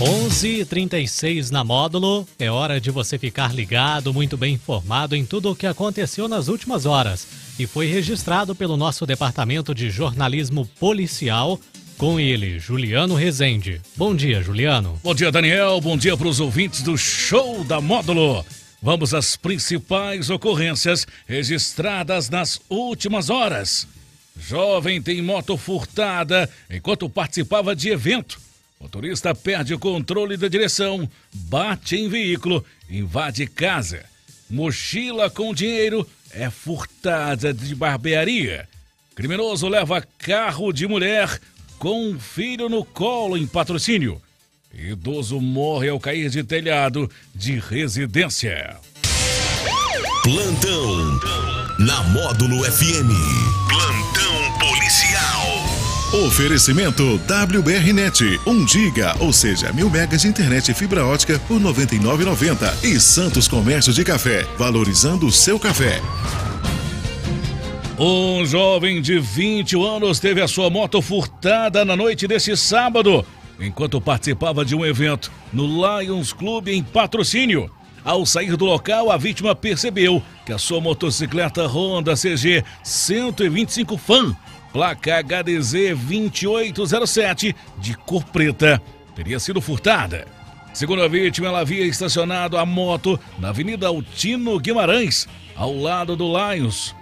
11:36 na módulo. É hora de você ficar ligado, muito bem informado em tudo o que aconteceu nas últimas horas e foi registrado pelo nosso departamento de jornalismo policial. Com ele, Juliano Rezende. Bom dia, Juliano. Bom dia, Daniel. Bom dia para os ouvintes do Show da Módulo. Vamos às principais ocorrências registradas nas últimas horas. Jovem tem moto furtada enquanto participava de evento. Motorista perde o controle da direção, bate em veículo, invade casa. Mochila com dinheiro é furtada de barbearia. Criminoso leva carro de mulher com um filho no colo em patrocínio. Idoso morre ao cair de telhado de residência. Plantão na Módulo FM. Oferecimento WBRnet, 1 giga, ou seja, mil megas de internet fibra ótica por 99,90 e Santos Comércio de Café, valorizando o seu café. Um jovem de 20 anos teve a sua moto furtada na noite desse sábado, enquanto participava de um evento no Lions Club em patrocínio. Ao sair do local, a vítima percebeu que a sua motocicleta Honda CG 125 Fan, placa HDZ 2807, de cor preta, teria sido furtada. Segundo a vítima, ela havia estacionado a moto na Avenida Altino Guimarães, ao lado do Lions.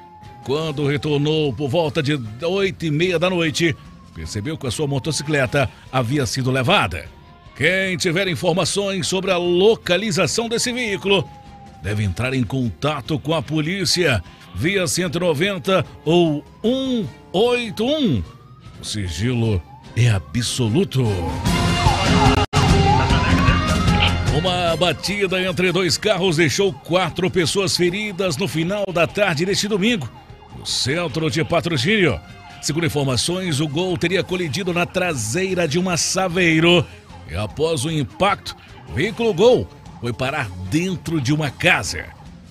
Quando retornou por volta de oito e meia da noite, percebeu que a sua motocicleta havia sido levada. Quem tiver informações sobre a localização desse veículo deve entrar em contato com a polícia via 190 ou 181. O sigilo é absoluto. Uma batida entre dois carros deixou quatro pessoas feridas no final da tarde deste domingo, no centro de patrocínio. Segundo informações, o gol teria colidido na traseira de uma Saveiro e após o impacto, o veículo Gol foi parar dentro de uma casa.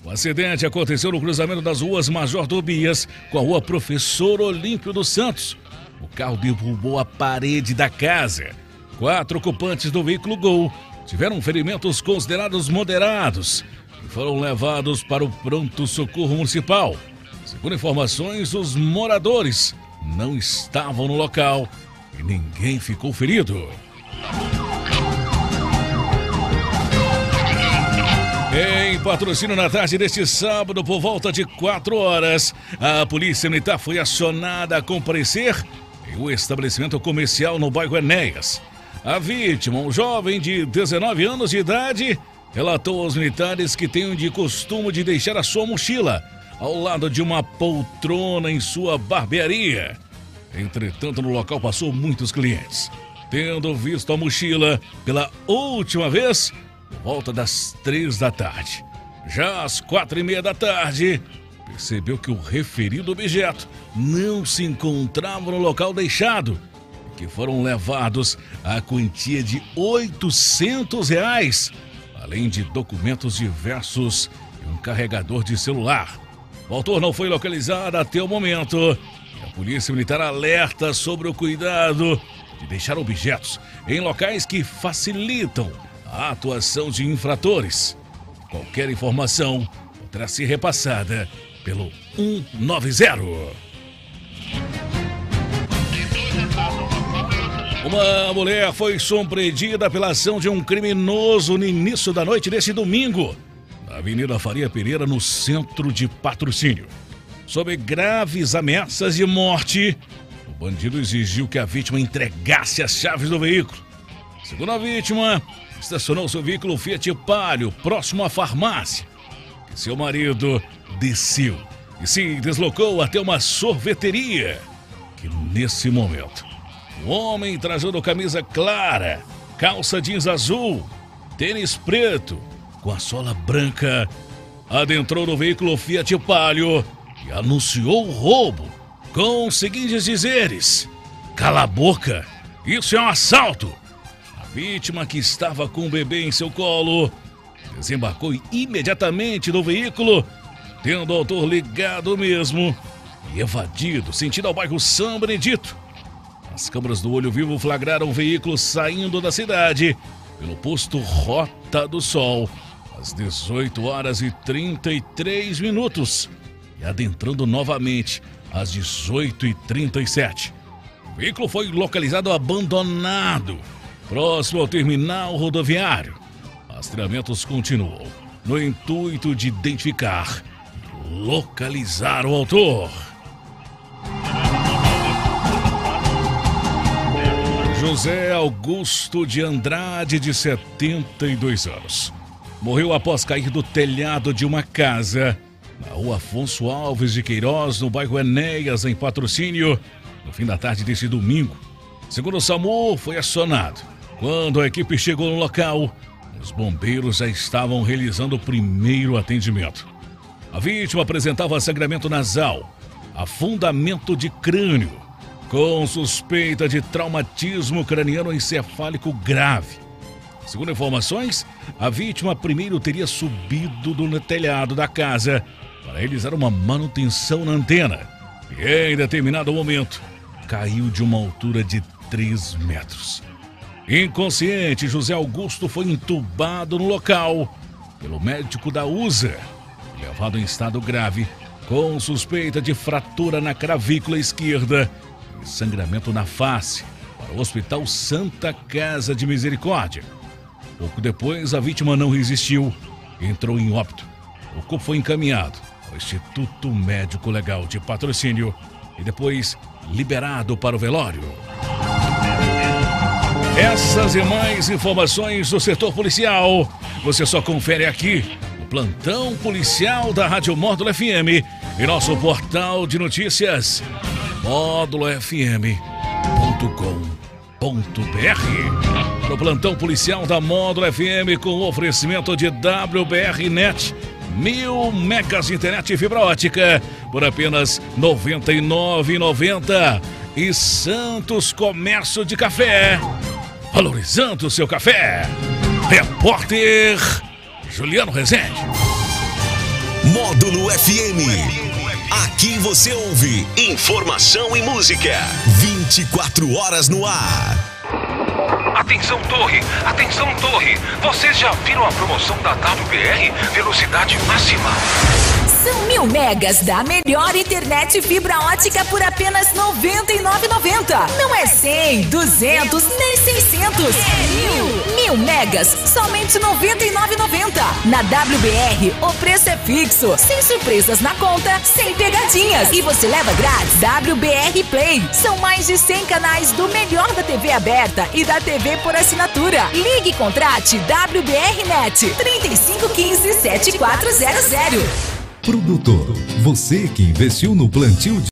O acidente aconteceu no cruzamento das ruas Major Tobias com a rua Professor Olímpio dos Santos. O carro derrubou a parede da casa. Quatro ocupantes do veículo Gol tiveram ferimentos considerados moderados e foram levados para o pronto-socorro municipal. Segundo informações, os moradores não estavam no local e ninguém ficou ferido. Patrocínio na tarde deste sábado, por volta de 4 horas, a Polícia Militar foi acionada a comparecer em um estabelecimento comercial no bairro Enéas. A vítima, um jovem de 19 anos de idade, relatou aos militares que tem de costume de deixar a sua mochila ao lado de uma poltrona em sua barbearia. Entretanto, no local passou muitos clientes. Tendo visto a mochila pela última vez, por volta das três da tarde. Já às quatro e meia da tarde, percebeu que o referido objeto não se encontrava no local deixado e que foram levados a quantia de 800 reais, além de documentos diversos e um carregador de celular. O autor não foi localizado até o momento. E a Polícia Militar alerta sobre o cuidado de deixar objetos em locais que facilitam a atuação de infratores. Qualquer informação poderá ser repassada pelo 190. Uma mulher foi surpreendida pela ação de um criminoso no início da noite desse domingo, na Avenida Faria Pereira, no centro de patrocínio. Sob graves ameaças de morte, o bandido exigiu que a vítima entregasse as chaves do veículo. Segundo a vítima, estacionou seu veículo Fiat Palio próximo à farmácia. Seu marido desceu e se deslocou até uma sorveteria. Que nesse momento, um homem trajando camisa clara, calça jeans azul, tênis preto, com a sola branca, adentrou no veículo Fiat Palio e anunciou o roubo com os seguintes dizeres: Cala a boca, isso é um assalto. Vítima, que estava com o bebê em seu colo, desembarcou imediatamente do veículo, tendo o autor ligado mesmo e evadido, sentido ao bairro São Benedito. As câmeras do olho vivo flagraram o veículo saindo da cidade pelo posto Rota do Sol, às 18 horas e 33 minutos, e adentrando novamente às 18 e 37. O veículo foi localizado abandonado, próximo ao terminal rodoviário. Rastreamentos continuam no intuito de identificar, localizar o autor. José Augusto de Andrade, de 72 anos. Morreu após cair do telhado de uma casa na rua Afonso Alves de Queiroz, no bairro Enéas, em patrocínio, no fim da tarde deste domingo. Segundo o SAMU, foi acionado. Quando a equipe chegou no local, os bombeiros já estavam realizando o primeiro atendimento. A vítima apresentava sangramento nasal, afundamento de crânio, com suspeita de traumatismo craniano encefálico grave. Segundo informações, a vítima primeiro teria subido do telhado da casa para realizar uma manutenção na antena e, em determinado momento, caiu de uma altura de 3 metros. Inconsciente, José Augusto foi entubado no local pelo médico da USA, levado em estado grave, com suspeita de fratura na cravícula esquerda e sangramento na face, para o Hospital Santa Casa de Misericórdia. Pouco depois, a vítima não resistiu e entrou em óbito. O corpo foi encaminhado ao Instituto Médico Legal de Patrocínio e depois liberado para o velório. Essas e mais informações do setor policial você só confere aqui no plantão policial da Rádio Módulo FM e nosso portal de notícias módulofm.com.br. No plantão policial da Módulo FM com oferecimento de WBR Net. Mil megas de internet e fibra ótica por apenas R$ 99,90. E Santos Comércio de Café valorizando o seu café. Repórter Juliano Rezende. Módulo FM. Aqui você ouve informação e música. 24 horas no ar. Atenção torre, atenção torre. Vocês já viram a promoção da WBR Velocidade Máxima? São mil megas da melhor internet fibra ótica por apenas R$ 99,90. Não é 100, 200, nem 600. É mil. Mil megas, somente R$ 99,90. Na WBR, o preço é fixo, sem surpresas na conta, sem pegadinhas. E você leva grátis WBR Play. São mais de 100 canais do melhor da TV aberta e da TV por assinatura. Ligue e contrate WBR Net 3515 7400. Produtor, você que investiu no plantio de